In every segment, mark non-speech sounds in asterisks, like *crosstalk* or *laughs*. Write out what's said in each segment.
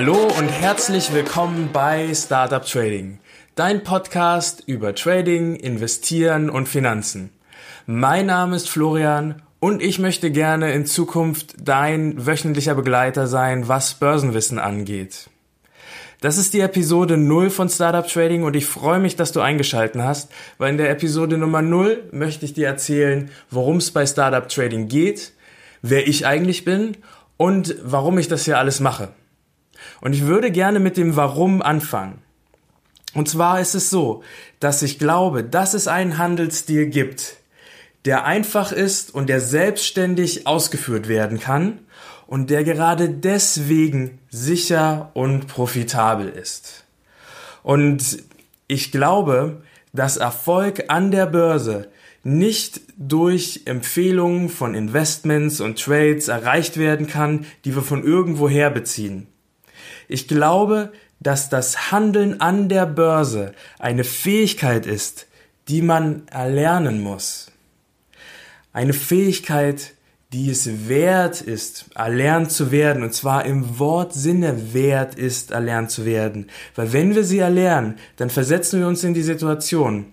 Hallo und herzlich willkommen bei Startup Trading, dein Podcast über Trading, Investieren und Finanzen. Mein Name ist Florian und ich möchte gerne in Zukunft dein wöchentlicher Begleiter sein, was Börsenwissen angeht. Das ist die Episode 0 von Startup Trading und ich freue mich, dass du eingeschalten hast, weil in der Episode Nummer 0 möchte ich dir erzählen, worum es bei Startup Trading geht, wer ich eigentlich bin und warum ich das hier alles mache. Und ich würde gerne mit dem Warum anfangen. Und zwar ist es so, dass ich glaube, dass es einen Handelsstil gibt, der einfach ist und der selbstständig ausgeführt werden kann und der gerade deswegen sicher und profitabel ist. Und ich glaube, dass Erfolg an der Börse nicht durch Empfehlungen von Investments und Trades erreicht werden kann, die wir von irgendwoher beziehen. Ich glaube, dass das Handeln an der Börse eine Fähigkeit ist, die man erlernen muss. Eine Fähigkeit, die es wert ist, erlernt zu werden, und zwar im Wortsinne wert ist, erlernt zu werden. Weil wenn wir sie erlernen, dann versetzen wir uns in die Situation,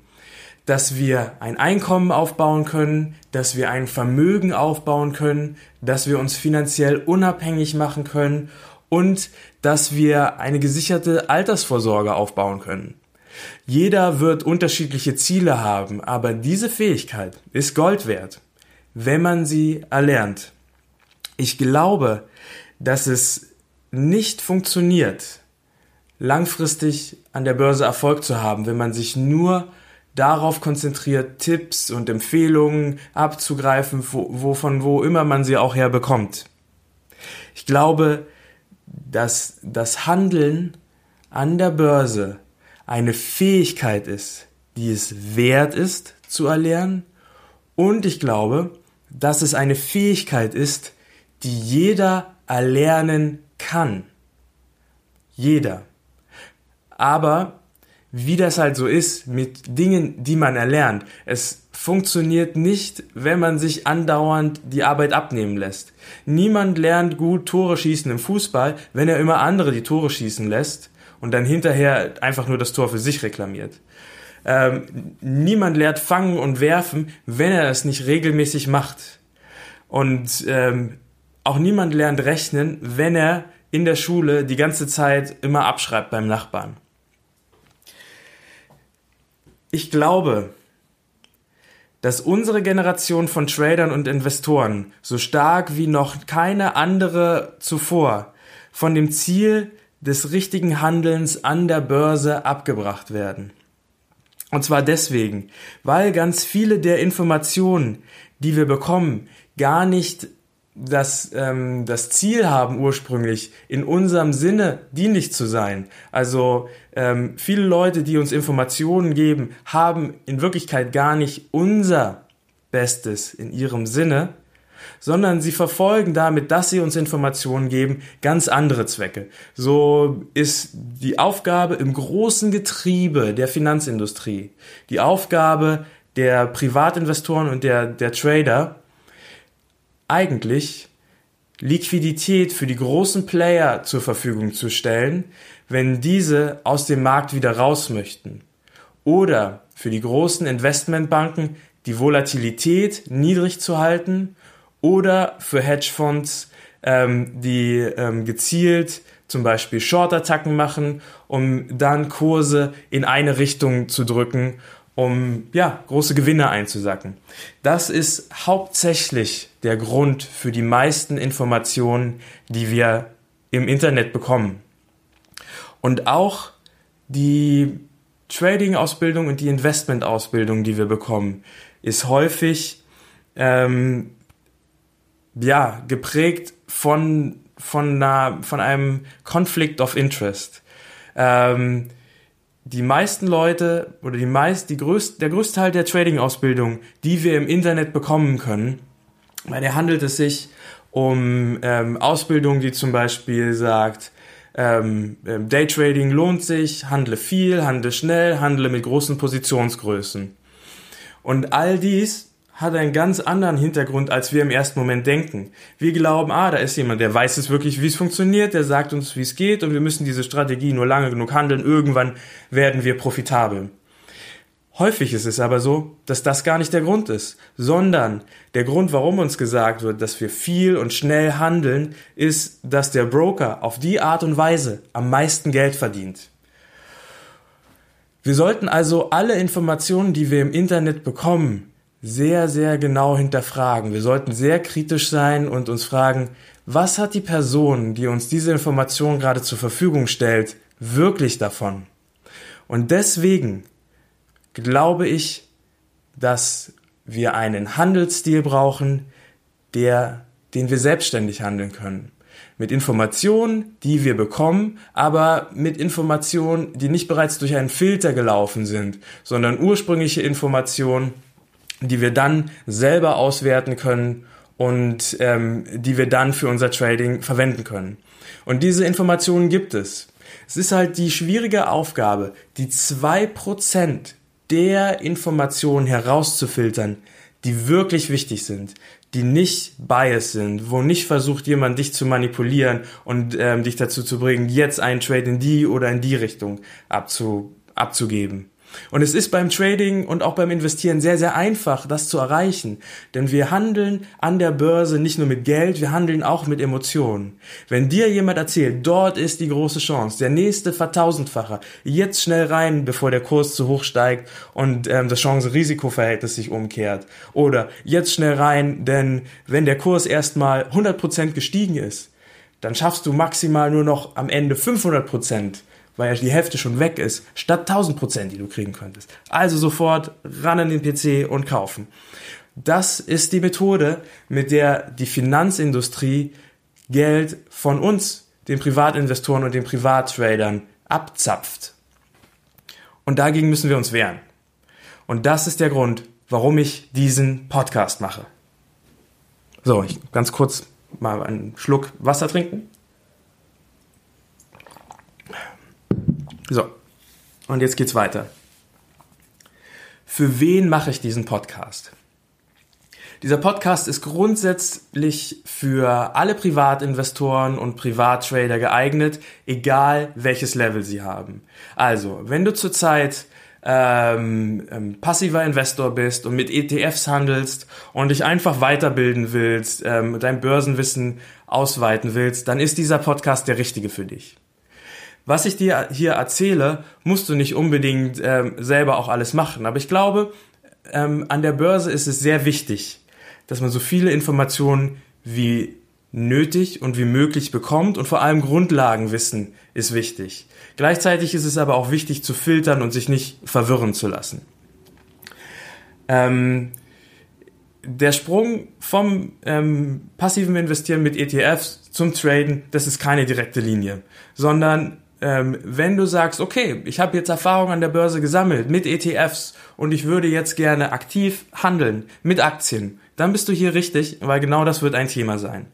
dass wir ein Einkommen aufbauen können, dass wir ein Vermögen aufbauen können, dass wir uns finanziell unabhängig machen können und dass wir eine gesicherte Altersvorsorge aufbauen können. Jeder wird unterschiedliche Ziele haben, aber diese Fähigkeit ist Gold wert, wenn man sie erlernt. Ich glaube, dass es nicht funktioniert, langfristig an der Börse Erfolg zu haben, wenn man sich nur darauf konzentriert, Tipps und Empfehlungen abzugreifen, wo, wovon wo immer man sie auch herbekommt. Ich glaube, dass das Handeln an der Börse eine Fähigkeit ist, die es wert ist zu erlernen. Und ich glaube, dass es eine Fähigkeit ist, die jeder erlernen kann. Jeder. Aber wie das halt so ist mit Dingen, die man erlernt. Es funktioniert nicht, wenn man sich andauernd die Arbeit abnehmen lässt. Niemand lernt gut Tore schießen im Fußball, wenn er immer andere die Tore schießen lässt und dann hinterher einfach nur das Tor für sich reklamiert. Ähm, niemand lernt fangen und werfen, wenn er es nicht regelmäßig macht. Und ähm, auch niemand lernt rechnen, wenn er in der Schule die ganze Zeit immer abschreibt beim Nachbarn. Ich glaube, dass unsere Generation von Tradern und Investoren so stark wie noch keine andere zuvor von dem Ziel des richtigen Handelns an der Börse abgebracht werden. Und zwar deswegen, weil ganz viele der Informationen, die wir bekommen, gar nicht das, ähm, das Ziel haben, ursprünglich in unserem Sinne dienlich zu sein. Also ähm, viele Leute, die uns Informationen geben, haben in Wirklichkeit gar nicht unser Bestes in ihrem Sinne, sondern sie verfolgen damit, dass sie uns Informationen geben, ganz andere Zwecke. So ist die Aufgabe im großen Getriebe der Finanzindustrie, die Aufgabe der Privatinvestoren und der, der Trader, eigentlich Liquidität für die großen Player zur Verfügung zu stellen, wenn diese aus dem Markt wieder raus möchten. Oder für die großen Investmentbanken die Volatilität niedrig zu halten oder für Hedgefonds ähm, die ähm, gezielt zum Beispiel Short-Attacken machen, um dann Kurse in eine Richtung zu drücken, um ja, große Gewinne einzusacken. Das ist hauptsächlich der Grund für die meisten Informationen, die wir im Internet bekommen. Und auch die Trading-Ausbildung und die Investment-Ausbildung, die wir bekommen, ist häufig ähm, ja, geprägt von, von, einer, von einem Conflict of Interest. Ähm, die meisten Leute oder die meist, die größt, der größte Teil der Trading-Ausbildung, die wir im Internet bekommen können, weil der handelt es sich um ähm, Ausbildung, die zum Beispiel sagt, ähm, ähm, Daytrading lohnt sich, handle viel, handle schnell, handle mit großen Positionsgrößen. Und all dies hat einen ganz anderen Hintergrund, als wir im ersten Moment denken. Wir glauben, ah, da ist jemand, der weiß es wirklich, wie es funktioniert, der sagt uns, wie es geht und wir müssen diese Strategie nur lange genug handeln, irgendwann werden wir profitabel. Häufig ist es aber so, dass das gar nicht der Grund ist, sondern der Grund, warum uns gesagt wird, dass wir viel und schnell handeln, ist, dass der Broker auf die Art und Weise am meisten Geld verdient. Wir sollten also alle Informationen, die wir im Internet bekommen, sehr, sehr genau hinterfragen. Wir sollten sehr kritisch sein und uns fragen, was hat die Person, die uns diese Information gerade zur Verfügung stellt, wirklich davon? Und deswegen glaube ich, dass wir einen Handelsstil brauchen, der, den wir selbstständig handeln können. Mit Informationen, die wir bekommen, aber mit Informationen, die nicht bereits durch einen Filter gelaufen sind, sondern ursprüngliche Informationen, die wir dann selber auswerten können und ähm, die wir dann für unser Trading verwenden können. Und diese Informationen gibt es. Es ist halt die schwierige Aufgabe, die zwei Prozent der Informationen herauszufiltern, die wirklich wichtig sind, die nicht biased sind, wo nicht versucht jemand dich zu manipulieren und ähm, dich dazu zu bringen, jetzt einen Trade in die oder in die Richtung abzu, abzugeben. Und es ist beim Trading und auch beim Investieren sehr, sehr einfach, das zu erreichen. Denn wir handeln an der Börse nicht nur mit Geld, wir handeln auch mit Emotionen. Wenn dir jemand erzählt, dort ist die große Chance, der nächste Vertausendfacher, jetzt schnell rein, bevor der Kurs zu hoch steigt und ähm, das Chance-Risiko-Verhältnis sich umkehrt. Oder jetzt schnell rein, denn wenn der Kurs erstmal 100% gestiegen ist, dann schaffst du maximal nur noch am Ende 500% weil ja die Hälfte schon weg ist, statt 1000 Prozent, die du kriegen könntest. Also sofort ran an den PC und kaufen. Das ist die Methode, mit der die Finanzindustrie Geld von uns, den Privatinvestoren und den Privattradern, abzapft. Und dagegen müssen wir uns wehren. Und das ist der Grund, warum ich diesen Podcast mache. So, ich ganz kurz mal einen Schluck Wasser trinken. So, und jetzt geht's weiter. Für wen mache ich diesen Podcast? Dieser Podcast ist grundsätzlich für alle Privatinvestoren und Privattrader geeignet, egal welches Level sie haben. Also, wenn du zurzeit ähm, ähm, passiver Investor bist und mit ETFs handelst und dich einfach weiterbilden willst, ähm, dein Börsenwissen ausweiten willst, dann ist dieser Podcast der richtige für dich was ich dir hier erzähle, musst du nicht unbedingt ähm, selber auch alles machen. Aber ich glaube, ähm, an der Börse ist es sehr wichtig, dass man so viele Informationen wie nötig und wie möglich bekommt und vor allem Grundlagenwissen ist wichtig. Gleichzeitig ist es aber auch wichtig zu filtern und sich nicht verwirren zu lassen. Ähm, der Sprung vom ähm, passiven Investieren mit ETFs zum Traden, das ist keine direkte Linie, sondern ähm, wenn du sagst, okay, ich habe jetzt Erfahrung an der Börse gesammelt mit ETFs und ich würde jetzt gerne aktiv handeln mit Aktien, dann bist du hier richtig, weil genau das wird ein Thema sein.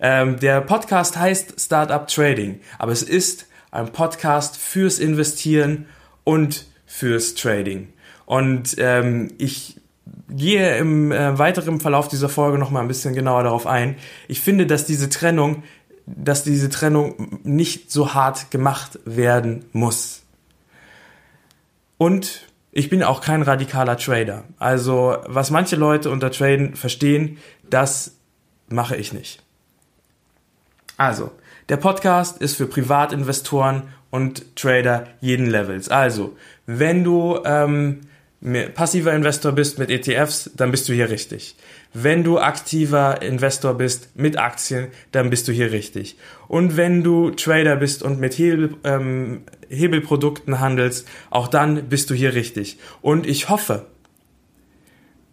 Ähm, der Podcast heißt Startup Trading, aber es ist ein Podcast fürs Investieren und fürs Trading. Und ähm, ich gehe im äh, weiteren Verlauf dieser Folge noch mal ein bisschen genauer darauf ein. Ich finde, dass diese Trennung dass diese Trennung nicht so hart gemacht werden muss. Und ich bin auch kein radikaler Trader. Also was manche Leute unter Traden verstehen, das mache ich nicht. Also, Der Podcast ist für Privatinvestoren und Trader jeden Levels. Also, wenn du ähm, passiver Investor bist mit ETFs, dann bist du hier richtig. Wenn du aktiver Investor bist mit Aktien, dann bist du hier richtig. Und wenn du Trader bist und mit Hebel, ähm, Hebelprodukten handelst, auch dann bist du hier richtig. Und ich hoffe,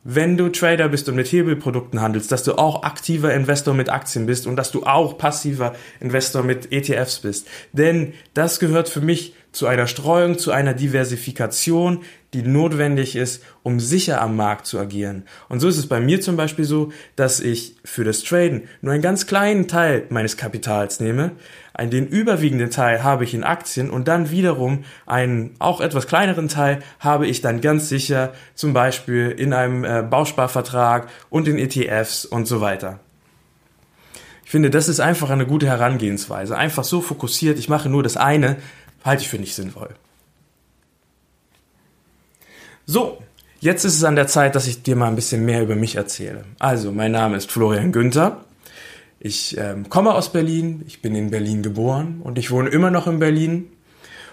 wenn du Trader bist und mit Hebelprodukten handelst, dass du auch aktiver Investor mit Aktien bist und dass du auch passiver Investor mit ETFs bist. Denn das gehört für mich zu einer Streuung, zu einer Diversifikation, die notwendig ist, um sicher am Markt zu agieren. Und so ist es bei mir zum Beispiel so, dass ich für das Traden nur einen ganz kleinen Teil meines Kapitals nehme, den überwiegenden Teil habe ich in Aktien und dann wiederum einen auch etwas kleineren Teil habe ich dann ganz sicher zum Beispiel in einem äh, Bausparvertrag und in ETFs und so weiter. Ich finde, das ist einfach eine gute Herangehensweise. Einfach so fokussiert, ich mache nur das eine, halte ich für nicht sinnvoll. So, jetzt ist es an der Zeit, dass ich dir mal ein bisschen mehr über mich erzähle. Also, mein Name ist Florian Günther. Ich ähm, komme aus Berlin, ich bin in Berlin geboren und ich wohne immer noch in Berlin.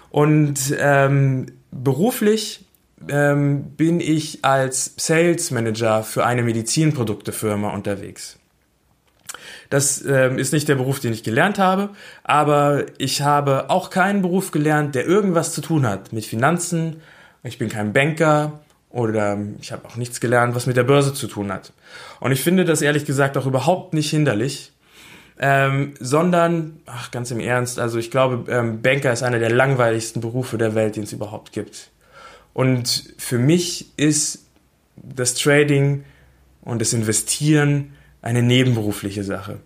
Und ähm, beruflich ähm, bin ich als Sales Manager für eine Medizinproduktefirma unterwegs. Das ähm, ist nicht der Beruf, den ich gelernt habe, aber ich habe auch keinen Beruf gelernt, der irgendwas zu tun hat mit Finanzen. Ich bin kein Banker oder ich habe auch nichts gelernt, was mit der Börse zu tun hat. Und ich finde das ehrlich gesagt auch überhaupt nicht hinderlich, ähm, sondern, ach, ganz im Ernst, also ich glaube, ähm, Banker ist einer der langweiligsten Berufe der Welt, den es überhaupt gibt. Und für mich ist das Trading und das Investieren eine nebenberufliche Sache.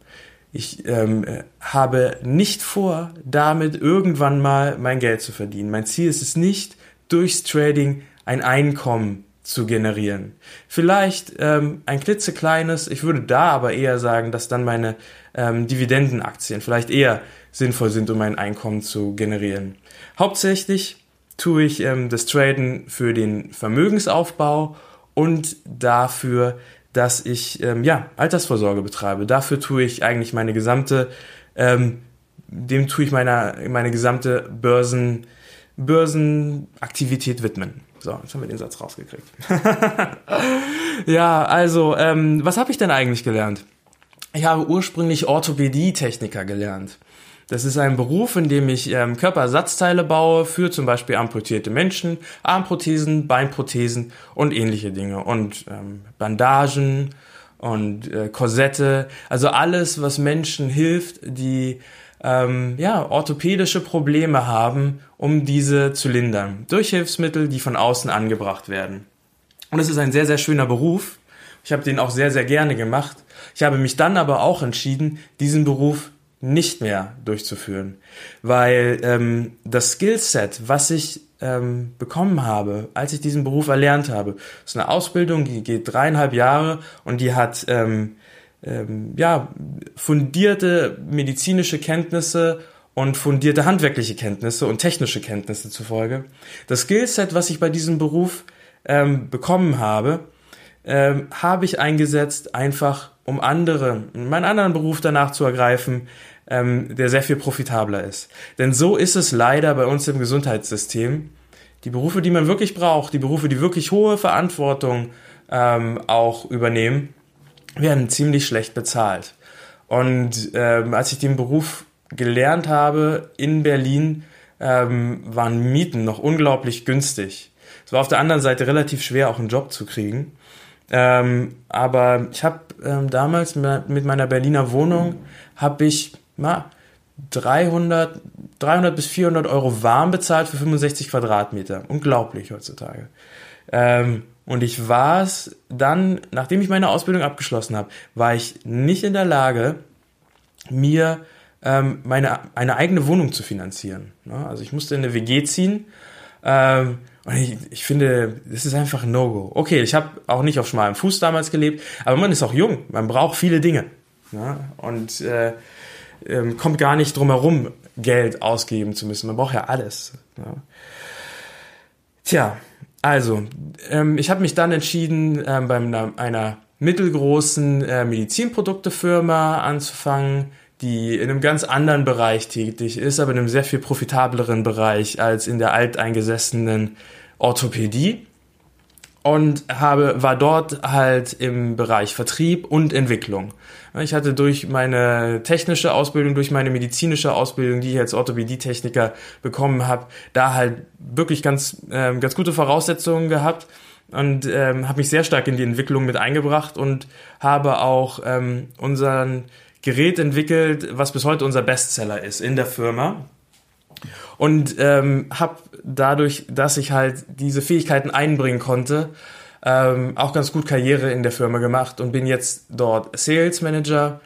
Ich ähm, habe nicht vor, damit irgendwann mal mein Geld zu verdienen. Mein Ziel ist es nicht, durchs Trading ein Einkommen zu generieren. Vielleicht ähm, ein klitzekleines, ich würde da aber eher sagen, dass dann meine ähm, Dividendenaktien vielleicht eher sinnvoll sind, um ein Einkommen zu generieren. Hauptsächlich tue ich ähm, das Traden für den Vermögensaufbau und dafür, dass ich ähm, ja Altersvorsorge betreibe. Dafür tue ich eigentlich meine gesamte, ähm, dem tue ich meine, meine gesamte Börsen, Börsenaktivität widmen. So, jetzt haben wir den Satz rausgekriegt. *laughs* ja, also, ähm, was habe ich denn eigentlich gelernt? Ich habe ursprünglich Orthopädie-Techniker gelernt. Das ist ein Beruf, in dem ich ähm, Körperersatzteile baue für zum Beispiel amputierte Menschen, Armprothesen, Beinprothesen und ähnliche Dinge und ähm, Bandagen und äh, Korsette, also alles, was Menschen hilft, die ähm, ja, orthopädische Probleme haben, um diese zu lindern. Durch Hilfsmittel, die von außen angebracht werden. Und es ist ein sehr, sehr schöner Beruf. Ich habe den auch sehr, sehr gerne gemacht. Ich habe mich dann aber auch entschieden, diesen Beruf nicht mehr durchzuführen, weil ähm, das Skillset, was ich ähm, bekommen habe, als ich diesen Beruf erlernt habe, ist eine Ausbildung, die geht dreieinhalb Jahre und die hat ähm, ähm, ja, fundierte medizinische Kenntnisse und fundierte handwerkliche Kenntnisse und technische Kenntnisse zufolge. Das Skillset, was ich bei diesem Beruf ähm, bekommen habe, ähm, habe ich eingesetzt, einfach um andere, meinen anderen Beruf danach zu ergreifen, ähm, der sehr viel profitabler ist. Denn so ist es leider bei uns im Gesundheitssystem. Die Berufe, die man wirklich braucht, die Berufe, die wirklich hohe Verantwortung ähm, auch übernehmen, werden ziemlich schlecht bezahlt. Und ähm, als ich den Beruf gelernt habe in Berlin, ähm, waren Mieten noch unglaublich günstig. Es war auf der anderen Seite relativ schwer, auch einen Job zu kriegen. Ähm, aber ich habe ähm, damals mit meiner Berliner Wohnung habe ich na, 300, 300 bis 400 Euro warm bezahlt für 65 Quadratmeter. Unglaublich heutzutage. Ähm, und ich war es dann, nachdem ich meine Ausbildung abgeschlossen habe, war ich nicht in der Lage, mir ähm, meine eine eigene Wohnung zu finanzieren. Ne? Also ich musste in eine WG ziehen. Ähm, und ich, ich finde, das ist einfach ein No-Go. Okay, ich habe auch nicht auf schmalem Fuß damals gelebt, aber man ist auch jung, man braucht viele Dinge. Ne? Und äh, ähm, kommt gar nicht drum herum, Geld ausgeben zu müssen. Man braucht ja alles. Ne? Tja, also, ähm, ich habe mich dann entschieden, ähm, bei einer, einer mittelgroßen äh, Medizinproduktefirma anzufangen, die in einem ganz anderen Bereich tätig ist, aber in einem sehr viel profitableren Bereich als in der alteingesessenen Orthopädie und habe, war dort halt im Bereich Vertrieb und Entwicklung. Ich hatte durch meine technische Ausbildung, durch meine medizinische Ausbildung, die ich als Orthopädietechniker bekommen habe, da halt wirklich ganz, ähm, ganz gute Voraussetzungen gehabt und ähm, habe mich sehr stark in die Entwicklung mit eingebracht und habe auch ähm, unseren Gerät entwickelt, was bis heute unser Bestseller ist in der Firma. Und ähm, habe dadurch, dass ich halt diese Fähigkeiten einbringen konnte, ähm, auch ganz gut Karriere in der Firma gemacht und bin jetzt dort Sales Manager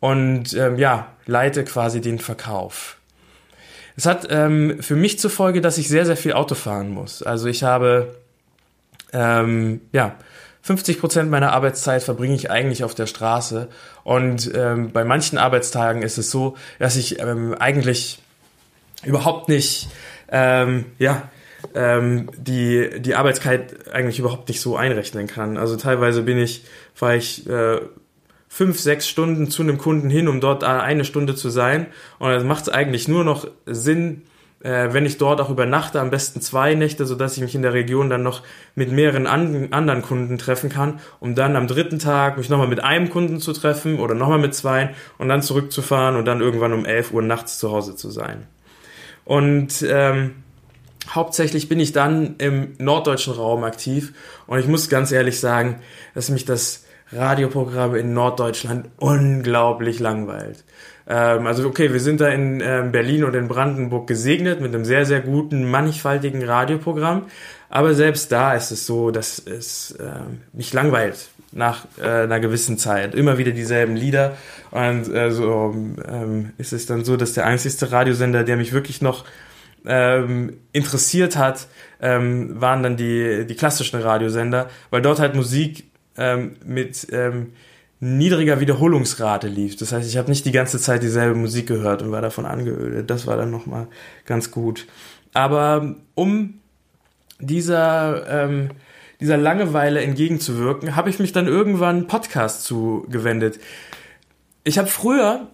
und ähm, ja, leite quasi den Verkauf. Es hat ähm, für mich zur Folge, dass ich sehr, sehr viel Auto fahren muss. Also ich habe ähm, ja 50 Prozent meiner Arbeitszeit verbringe ich eigentlich auf der Straße. Und ähm, bei manchen Arbeitstagen ist es so, dass ich ähm, eigentlich überhaupt nicht, ähm, ja, ähm, die, die Arbeitszeit eigentlich überhaupt nicht so einrechnen kann. Also teilweise bin ich, fahre ich äh, fünf, sechs Stunden zu einem Kunden hin, um dort eine Stunde zu sein. Und das macht es eigentlich nur noch Sinn, äh, wenn ich dort auch übernachte, am besten zwei Nächte, so dass ich mich in der Region dann noch mit mehreren an, anderen Kunden treffen kann, um dann am dritten Tag mich nochmal mit einem Kunden zu treffen oder nochmal mit zwei und dann zurückzufahren und dann irgendwann um 11 Uhr nachts zu Hause zu sein. Und ähm, hauptsächlich bin ich dann im norddeutschen Raum aktiv und ich muss ganz ehrlich sagen, dass mich das Radioprogramm in Norddeutschland unglaublich langweilt. Ähm, also okay, wir sind da in ähm, Berlin und in Brandenburg gesegnet mit einem sehr, sehr guten, mannigfaltigen Radioprogramm. Aber selbst da ist es so, dass es äh, mich langweilt nach äh, einer gewissen Zeit. Immer wieder dieselben Lieder. Und äh, so ähm, ist es dann so, dass der einzigste Radiosender, der mich wirklich noch ähm, interessiert hat, ähm, waren dann die, die klassischen Radiosender, weil dort halt Musik ähm, mit ähm, niedriger Wiederholungsrate lief. Das heißt, ich habe nicht die ganze Zeit dieselbe Musik gehört und war davon angeödet. Das war dann nochmal ganz gut. Aber um dieser, ähm, dieser Langeweile entgegenzuwirken, habe ich mich dann irgendwann Podcast zugewendet. Ich habe früher,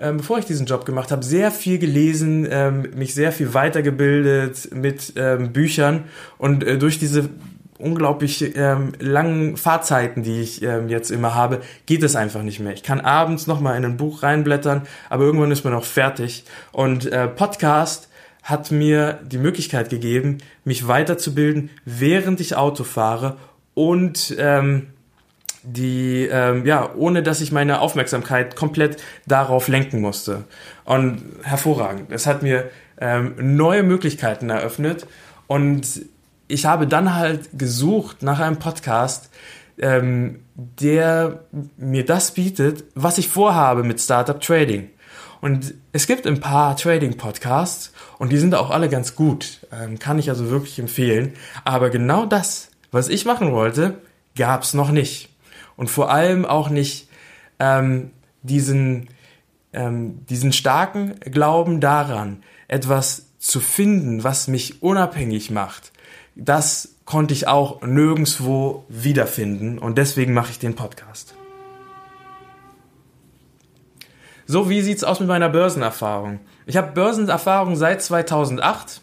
ähm, bevor ich diesen Job gemacht habe, sehr viel gelesen, ähm, mich sehr viel weitergebildet mit ähm, Büchern und äh, durch diese unglaublich ähm, langen Fahrzeiten, die ich ähm, jetzt immer habe, geht es einfach nicht mehr. Ich kann abends nochmal in ein Buch reinblättern, aber irgendwann ist man auch fertig. Und äh, Podcast hat mir die Möglichkeit gegeben, mich weiterzubilden, während ich Auto fahre und ähm, die ähm, ja ohne dass ich meine Aufmerksamkeit komplett darauf lenken musste und hervorragend es hat mir ähm, neue Möglichkeiten eröffnet und ich habe dann halt gesucht nach einem Podcast, ähm, der mir das bietet, was ich vorhabe mit Startup Trading. Und es gibt ein paar Trading-Podcasts und die sind auch alle ganz gut. Ähm, kann ich also wirklich empfehlen. Aber genau das, was ich machen wollte, gab's noch nicht. Und vor allem auch nicht ähm, diesen, ähm, diesen starken Glauben daran, etwas zu finden, was mich unabhängig macht, das konnte ich auch nirgendwo wiederfinden und deswegen mache ich den Podcast. So, wie sieht's aus mit meiner Börsenerfahrung? Ich habe Börsenerfahrung seit 2008.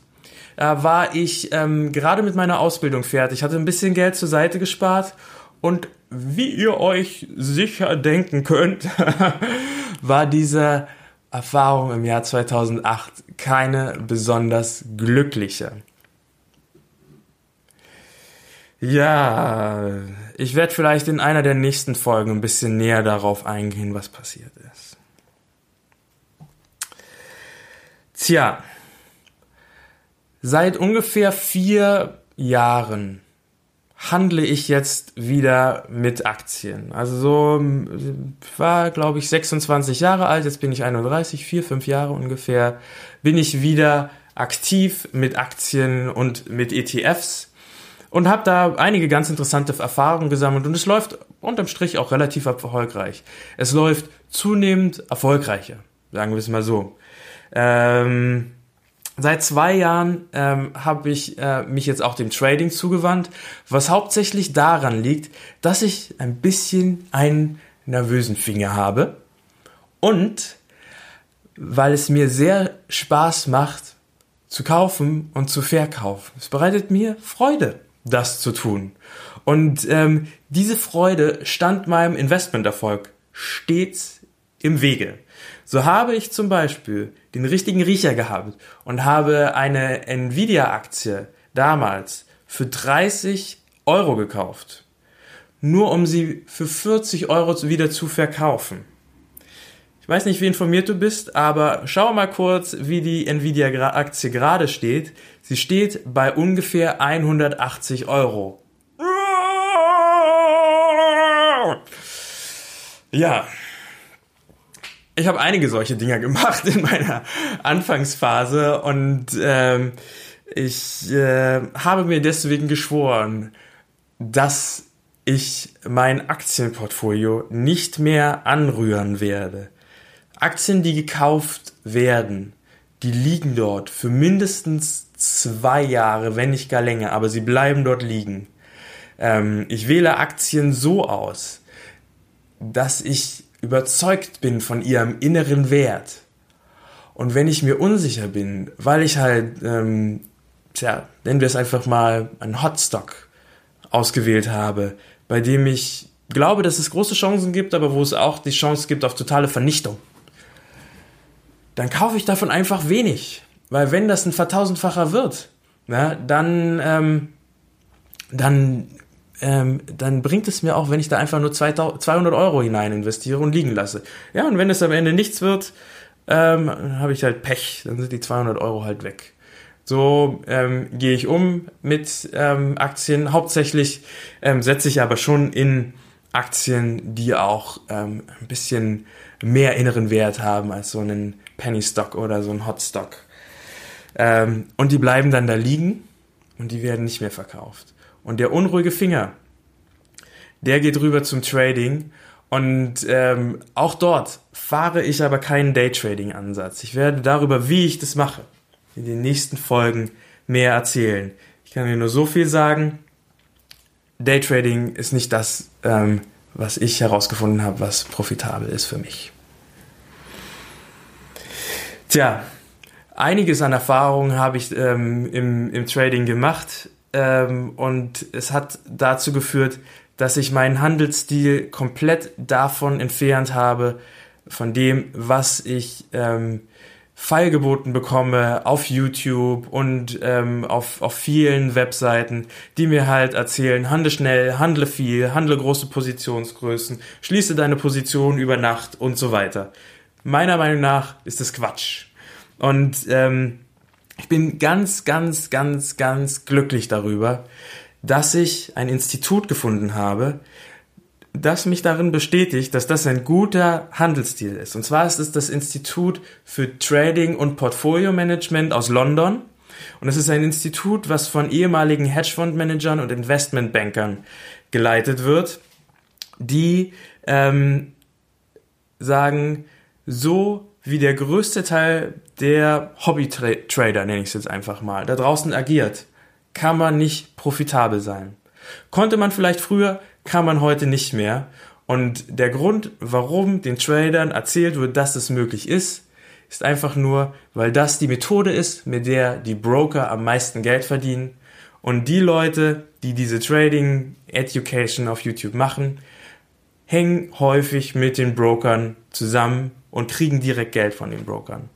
Da war ich ähm, gerade mit meiner Ausbildung fertig, hatte ein bisschen Geld zur Seite gespart und wie ihr euch sicher denken könnt, *laughs* war diese Erfahrung im Jahr 2008 keine besonders glückliche. Ja, ich werde vielleicht in einer der nächsten Folgen ein bisschen näher darauf eingehen, was passiert ist. Tja, seit ungefähr vier Jahren handle ich jetzt wieder mit Aktien. Also so war, glaube ich, 26 Jahre alt, jetzt bin ich 31, vier, fünf Jahre ungefähr, bin ich wieder aktiv mit Aktien und mit ETFs und habe da einige ganz interessante Erfahrungen gesammelt und es läuft unterm Strich auch relativ erfolgreich. Es läuft zunehmend erfolgreicher, sagen wir es mal so. Ähm, seit zwei Jahren ähm, habe ich äh, mich jetzt auch dem Trading zugewandt, was hauptsächlich daran liegt, dass ich ein bisschen einen nervösen Finger habe und weil es mir sehr Spaß macht, zu kaufen und zu verkaufen. Es bereitet mir Freude, das zu tun. Und ähm, diese Freude stand meinem Investmenterfolg stets im Wege. So habe ich zum Beispiel den richtigen Riecher gehabt und habe eine Nvidia-Aktie damals für 30 Euro gekauft, nur um sie für 40 Euro wieder zu verkaufen. Weiß nicht, wie informiert du bist, aber schau mal kurz, wie die Nvidia-Aktie gerade steht. Sie steht bei ungefähr 180 Euro. Ja, ich habe einige solche Dinger gemacht in meiner Anfangsphase und ähm, ich äh, habe mir deswegen geschworen, dass ich mein Aktienportfolio nicht mehr anrühren werde. Aktien, die gekauft werden, die liegen dort für mindestens zwei Jahre, wenn nicht gar länger, aber sie bleiben dort liegen. Ähm, ich wähle Aktien so aus, dass ich überzeugt bin von ihrem inneren Wert. Und wenn ich mir unsicher bin, weil ich halt, ähm, tja, nennen wir es einfach mal einen Hotstock ausgewählt habe, bei dem ich glaube, dass es große Chancen gibt, aber wo es auch die Chance gibt auf totale Vernichtung, dann kaufe ich davon einfach wenig. Weil wenn das ein vertausendfacher wird, na, dann, ähm, dann ähm, dann bringt es mir auch, wenn ich da einfach nur 200 Euro hinein investiere und liegen lasse. Ja, und wenn es am Ende nichts wird, ähm, habe ich halt Pech, dann sind die 200 Euro halt weg. So ähm, gehe ich um mit ähm, Aktien. Hauptsächlich ähm, setze ich aber schon in Aktien, die auch ähm, ein bisschen mehr inneren Wert haben als so einen Penny Stock oder so ein Hot Stock. Ähm, und die bleiben dann da liegen und die werden nicht mehr verkauft. Und der unruhige Finger, der geht rüber zum Trading. Und ähm, auch dort fahre ich aber keinen Daytrading-Ansatz. Ich werde darüber, wie ich das mache, in den nächsten Folgen mehr erzählen. Ich kann dir nur so viel sagen. Daytrading ist nicht das, ähm, was ich herausgefunden habe, was profitabel ist für mich. Tja, einiges an Erfahrungen habe ich ähm, im, im Trading gemacht. Ähm, und es hat dazu geführt, dass ich meinen Handelsstil komplett davon entfernt habe, von dem, was ich ähm, feilgeboten bekomme auf YouTube und ähm, auf, auf vielen Webseiten, die mir halt erzählen, handle schnell, handle viel, handle große Positionsgrößen, schließe deine Position über Nacht und so weiter. Meiner Meinung nach ist das Quatsch. Und ähm, ich bin ganz, ganz, ganz, ganz glücklich darüber, dass ich ein Institut gefunden habe, das mich darin bestätigt, dass das ein guter Handelsstil ist. Und zwar ist es das Institut für Trading und Portfolio Management aus London. Und es ist ein Institut, was von ehemaligen Hedgefondsmanagern und Investmentbankern geleitet wird, die ähm, sagen, so wie der größte Teil der Hobby-Trader, nenne ich es jetzt einfach mal, da draußen agiert, kann man nicht profitabel sein. Konnte man vielleicht früher, kann man heute nicht mehr. Und der Grund, warum den Tradern erzählt wird, dass es möglich ist, ist einfach nur, weil das die Methode ist, mit der die Broker am meisten Geld verdienen. Und die Leute, die diese Trading Education auf YouTube machen, hängen häufig mit den Brokern zusammen und kriegen direkt Geld von den Brokern.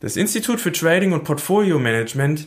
Das Institut für Trading und Portfolio Management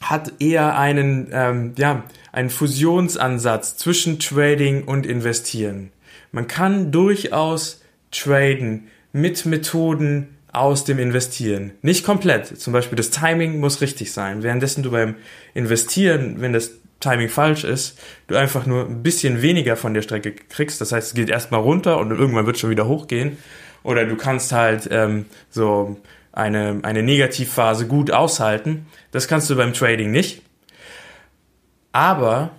hat eher einen, ähm, ja, einen Fusionsansatz zwischen Trading und Investieren. Man kann durchaus traden mit Methoden aus dem Investieren. Nicht komplett. Zum Beispiel das Timing muss richtig sein. Währenddessen du beim Investieren, wenn das Timing falsch ist, du einfach nur ein bisschen weniger von der Strecke kriegst. Das heißt, es geht erstmal runter und irgendwann wird es schon wieder hochgehen. Oder du kannst halt ähm, so eine, eine Negativphase gut aushalten. Das kannst du beim Trading nicht. Aber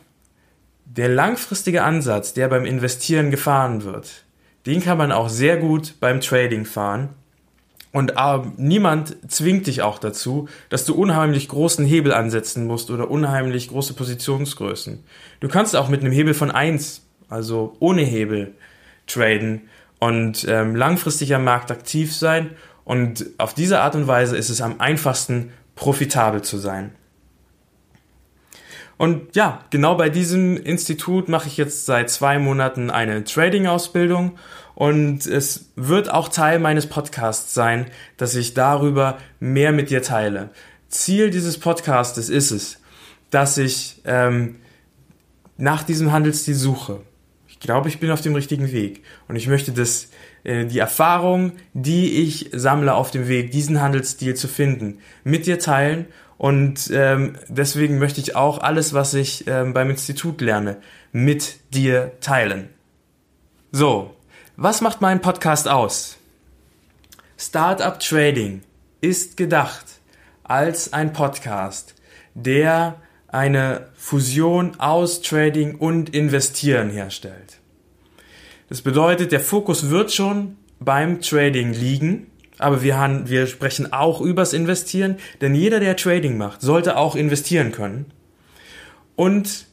der langfristige Ansatz, der beim Investieren gefahren wird, den kann man auch sehr gut beim Trading fahren. Und äh, niemand zwingt dich auch dazu, dass du unheimlich großen Hebel ansetzen musst oder unheimlich große Positionsgrößen. Du kannst auch mit einem Hebel von eins, also ohne Hebel, traden und ähm, langfristig am Markt aktiv sein. Und auf diese Art und Weise ist es am einfachsten, profitabel zu sein. Und ja, genau bei diesem Institut mache ich jetzt seit zwei Monaten eine Trading-Ausbildung und es wird auch Teil meines Podcasts sein, dass ich darüber mehr mit dir teile. Ziel dieses Podcastes ist es, dass ich ähm, nach diesem Handelsstil suche. Ich glaube, ich bin auf dem richtigen Weg und ich möchte, dass äh, die Erfahrung, die ich sammle auf dem Weg, diesen Handelsstil zu finden, mit dir teilen und ähm, deswegen möchte ich auch alles, was ich ähm, beim Institut lerne, mit dir teilen. So, was macht mein Podcast aus? Startup Trading ist gedacht als ein Podcast, der eine Fusion aus Trading und Investieren herstellt. Das bedeutet, der Fokus wird schon beim Trading liegen, aber wir, haben, wir sprechen auch übers Investieren, denn jeder, der Trading macht, sollte auch investieren können. Und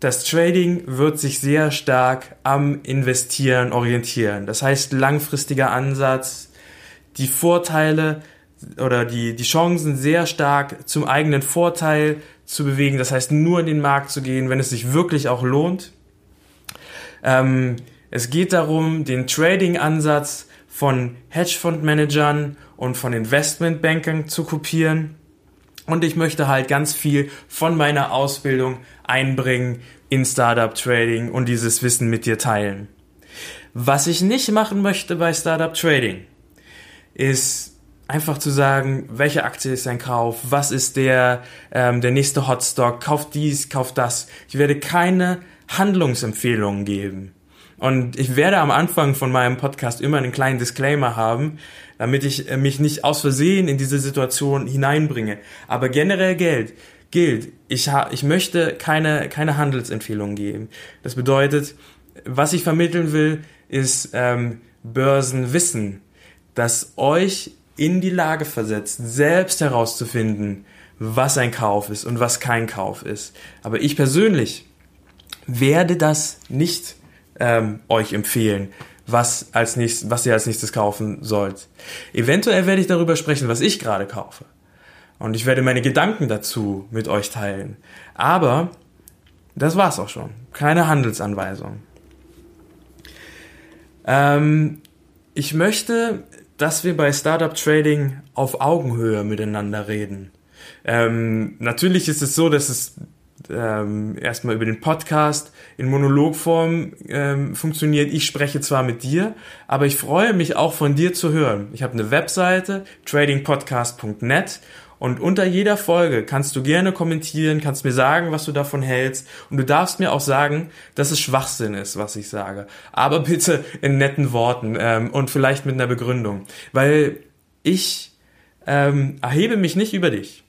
das Trading wird sich sehr stark am Investieren orientieren. Das heißt, langfristiger Ansatz, die Vorteile oder die, die Chancen sehr stark zum eigenen Vorteil zu bewegen. Das heißt, nur in den Markt zu gehen, wenn es sich wirklich auch lohnt. Ähm, es geht darum, den Trading-Ansatz von Hedgefondsmanagern und von Investmentbankern zu kopieren. Und ich möchte halt ganz viel von meiner Ausbildung einbringen in Startup Trading und dieses Wissen mit dir teilen. Was ich nicht machen möchte bei Startup Trading, ist einfach zu sagen, welche Aktie ist ein Kauf, was ist der, ähm, der nächste Hotstock, kauf dies, kauf das. Ich werde keine Handlungsempfehlungen geben. Und ich werde am Anfang von meinem Podcast immer einen kleinen Disclaimer haben, damit ich äh, mich nicht aus Versehen in diese Situation hineinbringe. Aber generell gilt, gilt, ich, ich möchte keine, keine Handelsempfehlungen geben. Das bedeutet, was ich vermitteln will, ist ähm, Börsenwissen, das euch in die Lage versetzt, selbst herauszufinden, was ein Kauf ist und was kein Kauf ist. Aber ich persönlich werde das nicht ähm, euch empfehlen, was, als nächstes, was ihr als nächstes kaufen sollt. Eventuell werde ich darüber sprechen, was ich gerade kaufe. Und ich werde meine Gedanken dazu mit euch teilen. Aber das war's auch schon. Keine Handelsanweisung. Ähm, ich möchte, dass wir bei Startup Trading auf Augenhöhe miteinander reden. Ähm, natürlich ist es so, dass es ähm, erstmal über den Podcast in Monologform ähm, funktioniert. Ich spreche zwar mit dir, aber ich freue mich auch von dir zu hören. Ich habe eine Webseite, tradingpodcast.net und unter jeder Folge kannst du gerne kommentieren, kannst mir sagen, was du davon hältst. Und du darfst mir auch sagen, dass es Schwachsinn ist, was ich sage. Aber bitte in netten Worten ähm, und vielleicht mit einer Begründung. Weil ich ähm, erhebe mich nicht über dich.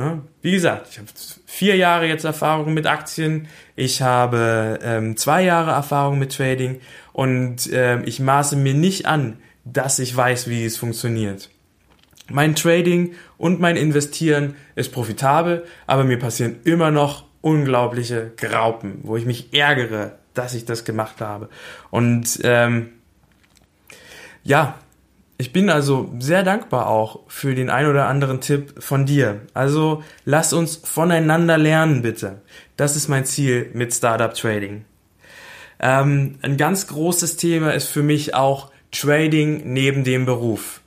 Ja, wie gesagt, ich habe vier Jahre jetzt Erfahrung mit Aktien, ich habe ähm, zwei Jahre Erfahrung mit Trading und ähm, ich maße mir nicht an, dass ich weiß, wie es funktioniert. Mein Trading und mein Investieren ist profitabel, aber mir passieren immer noch unglaubliche Graupen, wo ich mich ärgere, dass ich das gemacht habe. Und ähm, ja, ich bin also sehr dankbar auch für den ein oder anderen Tipp von dir. Also lass uns voneinander lernen, bitte. Das ist mein Ziel mit Startup Trading. Ähm, ein ganz großes Thema ist für mich auch Trading neben dem Beruf.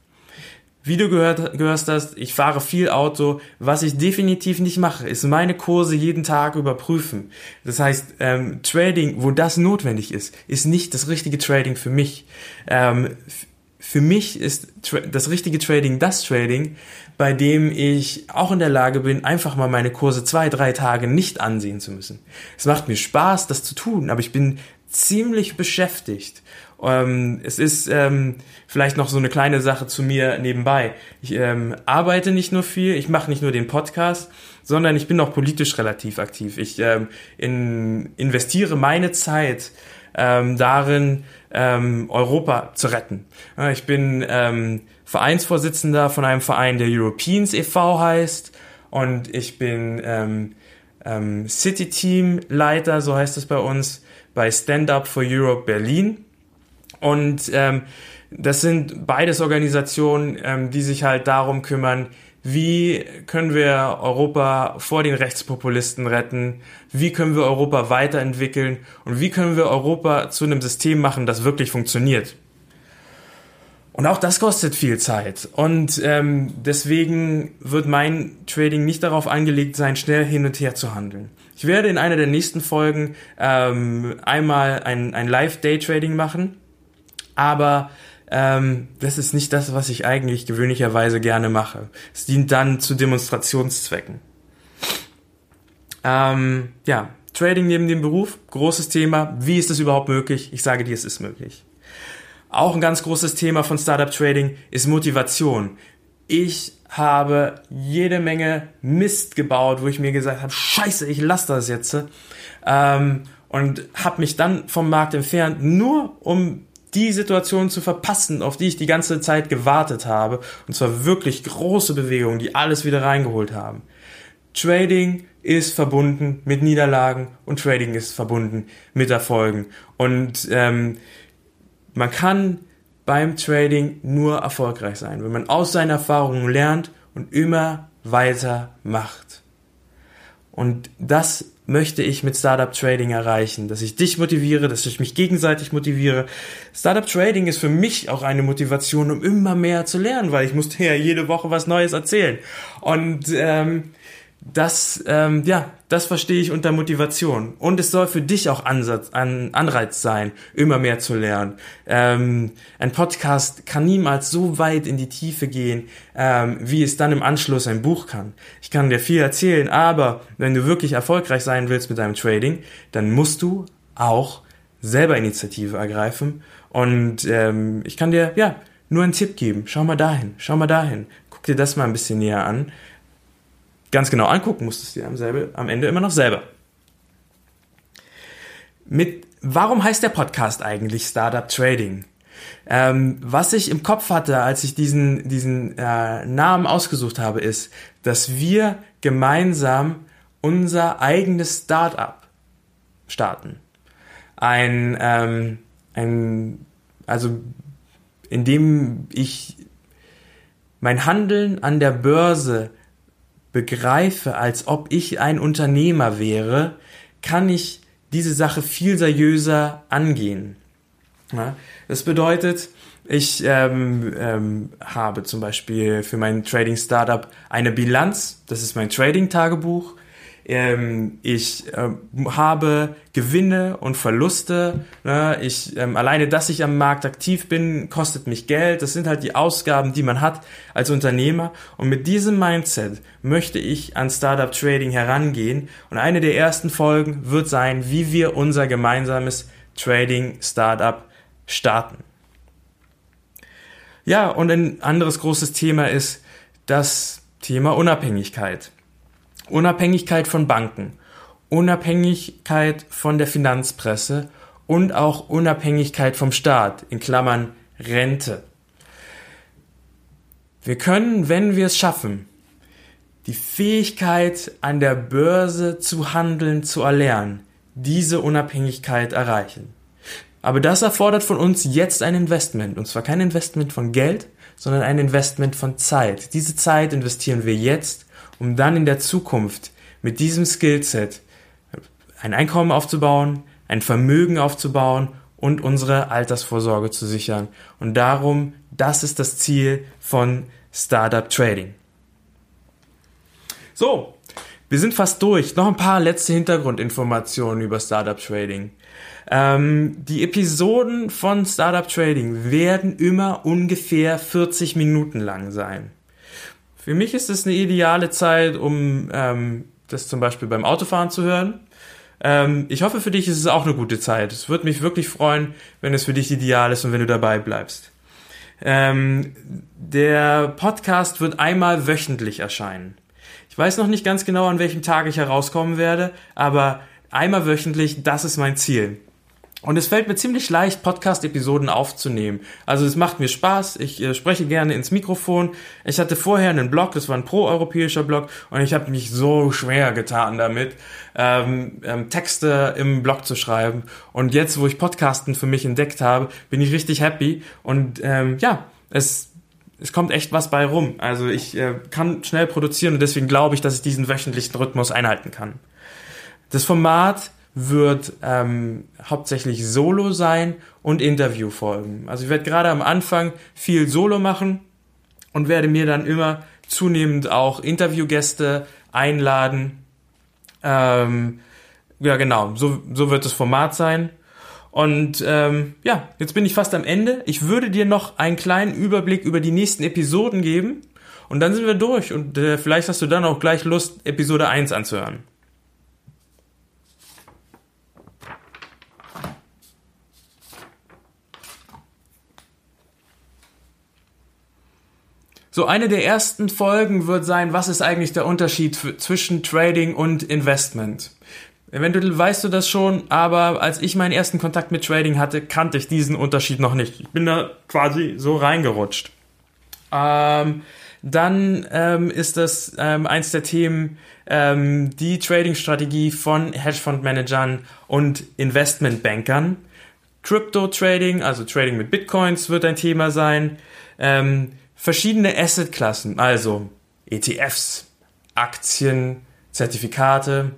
Wie du gehört, gehörst hast, ich fahre viel Auto. Was ich definitiv nicht mache, ist meine Kurse jeden Tag überprüfen. Das heißt, ähm, Trading, wo das notwendig ist, ist nicht das richtige Trading für mich. Ähm, für mich ist das richtige Trading das Trading, bei dem ich auch in der Lage bin, einfach mal meine Kurse zwei, drei Tage nicht ansehen zu müssen. Es macht mir Spaß, das zu tun, aber ich bin ziemlich beschäftigt. Ähm, es ist ähm, vielleicht noch so eine kleine Sache zu mir nebenbei. Ich ähm, arbeite nicht nur viel, ich mache nicht nur den Podcast, sondern ich bin auch politisch relativ aktiv. Ich ähm, in, investiere meine Zeit ähm, darin, ähm, Europa zu retten. Ich bin ähm, Vereinsvorsitzender von einem Verein, der Europeans e.V. heißt und ich bin ähm, ähm, City Team Leiter, so heißt es bei uns, bei Stand Up for Europe Berlin. Und ähm, das sind beides Organisationen, ähm, die sich halt darum kümmern, wie können wir Europa vor den Rechtspopulisten retten? Wie können wir Europa weiterentwickeln? Und wie können wir Europa zu einem System machen, das wirklich funktioniert? Und auch das kostet viel Zeit. Und ähm, deswegen wird mein Trading nicht darauf angelegt sein, schnell hin und her zu handeln. Ich werde in einer der nächsten Folgen ähm, einmal ein, ein Live-Day-Trading machen, aber ähm, das ist nicht das, was ich eigentlich gewöhnlicherweise gerne mache. Es dient dann zu Demonstrationszwecken. Ähm, ja, Trading neben dem Beruf, großes Thema. Wie ist es überhaupt möglich? Ich sage dir, es ist möglich. Auch ein ganz großes Thema von Startup Trading ist Motivation. Ich habe jede Menge Mist gebaut, wo ich mir gesagt habe, scheiße, ich lasse das jetzt. Ähm, und habe mich dann vom Markt entfernt, nur um die Situation zu verpassen, auf die ich die ganze Zeit gewartet habe. Und zwar wirklich große Bewegungen, die alles wieder reingeholt haben. Trading ist verbunden mit Niederlagen und Trading ist verbunden mit Erfolgen. Und ähm, man kann beim Trading nur erfolgreich sein, wenn man aus seinen Erfahrungen lernt und immer weiter macht. Und das möchte ich mit Startup Trading erreichen, dass ich dich motiviere, dass ich mich gegenseitig motiviere. Startup Trading ist für mich auch eine Motivation, um immer mehr zu lernen, weil ich musste ja jede Woche was Neues erzählen. Und ähm, das, ähm, ja, das verstehe ich unter Motivation. Und es soll für dich auch Ansatz, an, Anreiz sein, immer mehr zu lernen. Ähm, ein Podcast kann niemals so weit in die Tiefe gehen, ähm, wie es dann im Anschluss ein Buch kann. Ich kann dir viel erzählen, aber wenn du wirklich erfolgreich sein willst mit deinem Trading, dann musst du auch selber Initiative ergreifen. Und ähm, ich kann dir, ja, nur einen Tipp geben. Schau mal dahin, schau mal dahin. Guck dir das mal ein bisschen näher an ganz genau angucken musstest du dir am, selbe, am Ende immer noch selber. Mit, warum heißt der Podcast eigentlich Startup Trading? Ähm, was ich im Kopf hatte, als ich diesen, diesen äh, Namen ausgesucht habe, ist, dass wir gemeinsam unser eigenes Startup starten. Ein, ähm, ein, also indem ich mein Handeln an der Börse begreife, als ob ich ein Unternehmer wäre, kann ich diese Sache viel seriöser angehen. Ja, das bedeutet, ich ähm, ähm, habe zum Beispiel für mein Trading Startup eine Bilanz, das ist mein Trading Tagebuch ähm, ich ähm, habe Gewinne und Verluste. Ne? Ich, ähm, alleine, dass ich am Markt aktiv bin, kostet mich Geld. Das sind halt die Ausgaben, die man hat als Unternehmer. Und mit diesem Mindset möchte ich an Startup Trading herangehen. Und eine der ersten Folgen wird sein, wie wir unser gemeinsames Trading Startup starten. Ja, und ein anderes großes Thema ist das Thema Unabhängigkeit. Unabhängigkeit von Banken, Unabhängigkeit von der Finanzpresse und auch Unabhängigkeit vom Staat, in Klammern Rente. Wir können, wenn wir es schaffen, die Fähigkeit an der Börse zu handeln, zu erlernen, diese Unabhängigkeit erreichen. Aber das erfordert von uns jetzt ein Investment. Und zwar kein Investment von Geld, sondern ein Investment von Zeit. Diese Zeit investieren wir jetzt um dann in der Zukunft mit diesem Skillset ein Einkommen aufzubauen, ein Vermögen aufzubauen und unsere Altersvorsorge zu sichern. Und darum, das ist das Ziel von Startup Trading. So, wir sind fast durch. Noch ein paar letzte Hintergrundinformationen über Startup Trading. Ähm, die Episoden von Startup Trading werden immer ungefähr 40 Minuten lang sein. Für mich ist es eine ideale Zeit, um ähm, das zum Beispiel beim Autofahren zu hören. Ähm, ich hoffe, für dich ist es auch eine gute Zeit. Es würde mich wirklich freuen, wenn es für dich ideal ist und wenn du dabei bleibst. Ähm, der Podcast wird einmal wöchentlich erscheinen. Ich weiß noch nicht ganz genau, an welchem Tag ich herauskommen werde, aber einmal wöchentlich, das ist mein Ziel. Und es fällt mir ziemlich leicht, Podcast-Episoden aufzunehmen. Also es macht mir Spaß, ich äh, spreche gerne ins Mikrofon. Ich hatte vorher einen Blog, das war ein pro-europäischer Blog, und ich habe mich so schwer getan damit, ähm, ähm, Texte im Blog zu schreiben. Und jetzt, wo ich Podcasten für mich entdeckt habe, bin ich richtig happy. Und ähm, ja, es es kommt echt was bei rum. Also ich äh, kann schnell produzieren und deswegen glaube ich, dass ich diesen wöchentlichen Rhythmus einhalten kann. Das Format wird ähm, hauptsächlich Solo sein und Interviewfolgen. Also ich werde gerade am Anfang viel Solo machen und werde mir dann immer zunehmend auch Interviewgäste einladen. Ähm, ja, genau, so, so wird das Format sein. Und ähm, ja, jetzt bin ich fast am Ende. Ich würde dir noch einen kleinen Überblick über die nächsten Episoden geben. Und dann sind wir durch. Und äh, vielleicht hast du dann auch gleich Lust, Episode 1 anzuhören. So, eine der ersten Folgen wird sein, was ist eigentlich der Unterschied zwischen Trading und Investment? Eventuell weißt du das schon, aber als ich meinen ersten Kontakt mit Trading hatte, kannte ich diesen Unterschied noch nicht. Ich bin da quasi so reingerutscht. Ähm, dann ähm, ist das ähm, eins der Themen, ähm, die Trading-Strategie von Hedgefondsmanagern und Investmentbankern. Crypto-Trading, also Trading mit Bitcoins, wird ein Thema sein. Ähm, verschiedene Asset-Klassen, also ETFs, Aktien, Zertifikate,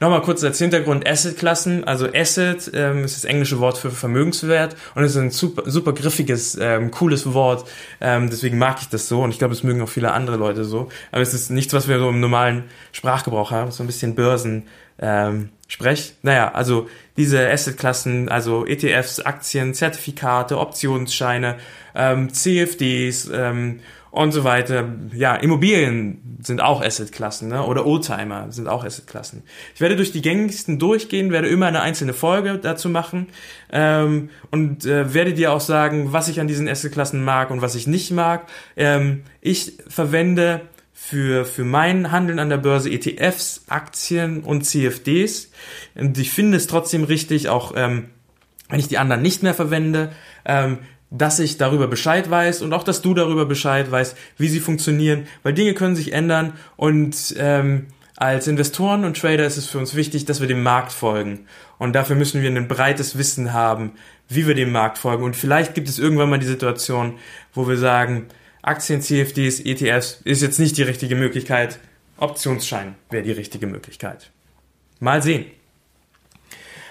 Nochmal kurz als Hintergrund Asset-Klassen. Also Asset ähm, ist das englische Wort für Vermögenswert und ist ein super, super griffiges, ähm, cooles Wort. Ähm, deswegen mag ich das so und ich glaube, es mögen auch viele andere Leute so. Aber es ist nichts, was wir so im normalen Sprachgebrauch haben. So ein bisschen Börsen. Ähm, Sprech. Naja, also diese Asset-Klassen, also ETFs, Aktien, Zertifikate, Optionsscheine, ähm, CFDs ähm, und so weiter. Ja, Immobilien sind auch Assetklassen, ne? Oder Oldtimer sind auch Assetklassen. Ich werde durch die gängigsten durchgehen, werde immer eine einzelne Folge dazu machen ähm, und äh, werde dir auch sagen, was ich an diesen Assetklassen mag und was ich nicht mag. Ähm, ich verwende für, für mein Handeln an der Börse ETFs, Aktien und CFDs. Und ich finde es trotzdem richtig, auch ähm, wenn ich die anderen nicht mehr verwende, ähm, dass ich darüber Bescheid weiß und auch, dass du darüber Bescheid weißt, wie sie funktionieren, weil Dinge können sich ändern und ähm, als Investoren und Trader ist es für uns wichtig, dass wir dem Markt folgen. Und dafür müssen wir ein breites Wissen haben, wie wir dem Markt folgen. Und vielleicht gibt es irgendwann mal die Situation, wo wir sagen, Aktien, CFDs, ETFs ist jetzt nicht die richtige Möglichkeit. Optionsschein wäre die richtige Möglichkeit. Mal sehen.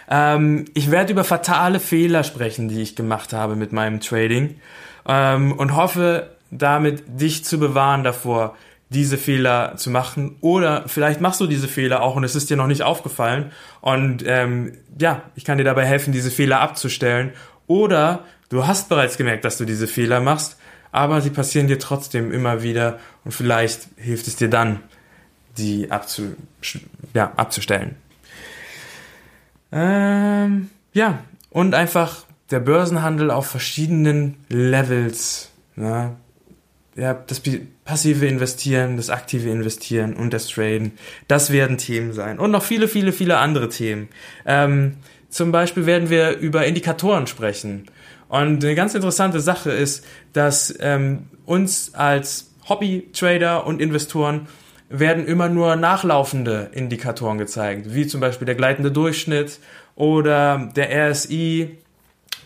Ähm, ich werde über fatale Fehler sprechen, die ich gemacht habe mit meinem Trading ähm, und hoffe damit dich zu bewahren davor, diese Fehler zu machen. Oder vielleicht machst du diese Fehler auch und es ist dir noch nicht aufgefallen. Und ähm, ja, ich kann dir dabei helfen, diese Fehler abzustellen. Oder du hast bereits gemerkt, dass du diese Fehler machst, aber sie passieren dir trotzdem immer wieder und vielleicht hilft es dir dann, die abzu ja, abzustellen. Ähm, ja, und einfach der Börsenhandel auf verschiedenen Levels. Ne? Ja, das passive Investieren, das aktive Investieren und das Traden, das werden Themen sein. Und noch viele, viele, viele andere Themen. Ähm, zum Beispiel werden wir über Indikatoren sprechen. Und eine ganz interessante Sache ist, dass ähm, uns als Hobby-Trader und Investoren werden immer nur nachlaufende Indikatoren gezeigt, wie zum Beispiel der gleitende Durchschnitt oder der RSI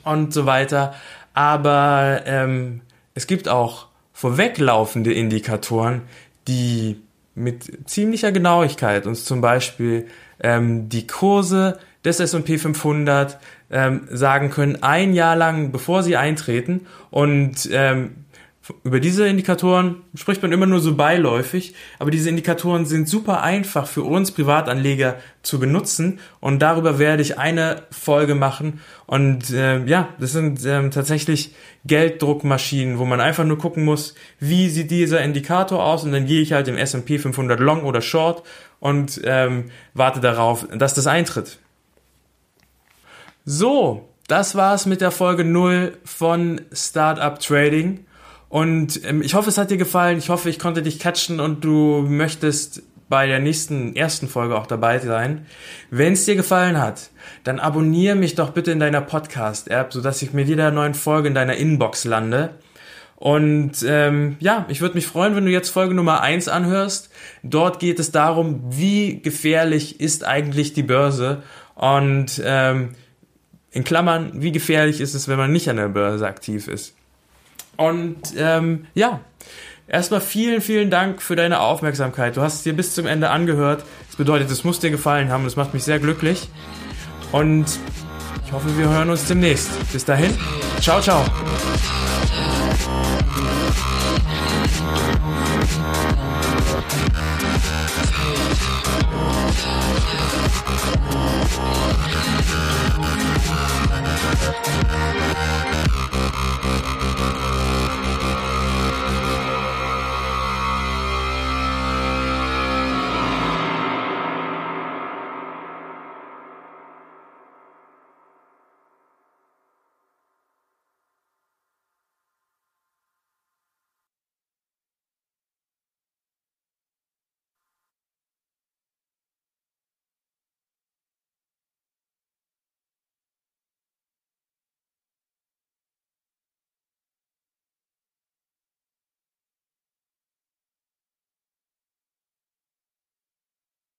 und so weiter. Aber ähm, es gibt auch vorweglaufende Indikatoren, die mit ziemlicher Genauigkeit uns zum Beispiel ähm, die Kurse des S&P 500 ähm, sagen können, ein Jahr lang, bevor sie eintreten. Und ähm, über diese Indikatoren spricht man immer nur so beiläufig, aber diese Indikatoren sind super einfach für uns Privatanleger zu benutzen. Und darüber werde ich eine Folge machen. Und äh, ja, das sind ähm, tatsächlich Gelddruckmaschinen, wo man einfach nur gucken muss, wie sieht dieser Indikator aus? Und dann gehe ich halt im S&P 500 Long oder Short und ähm, warte darauf, dass das eintritt. So, das war's mit der Folge 0 von Startup Trading. Und ähm, ich hoffe, es hat dir gefallen. Ich hoffe, ich konnte dich catchen und du möchtest bei der nächsten ersten Folge auch dabei sein. Wenn es dir gefallen hat, dann abonniere mich doch bitte in deiner Podcast-App, sodass ich mit jeder neuen Folge in deiner Inbox lande. Und ähm, ja, ich würde mich freuen, wenn du jetzt Folge Nummer eins anhörst. Dort geht es darum, wie gefährlich ist eigentlich die Börse und ähm, in Klammern, wie gefährlich ist es, wenn man nicht an der Börse aktiv ist. Und ähm, ja, erstmal vielen, vielen Dank für deine Aufmerksamkeit. Du hast es dir bis zum Ende angehört. Das bedeutet, es muss dir gefallen haben. Das macht mich sehr glücklich. Und ich hoffe, wir hören uns demnächst. Bis dahin, ciao, ciao.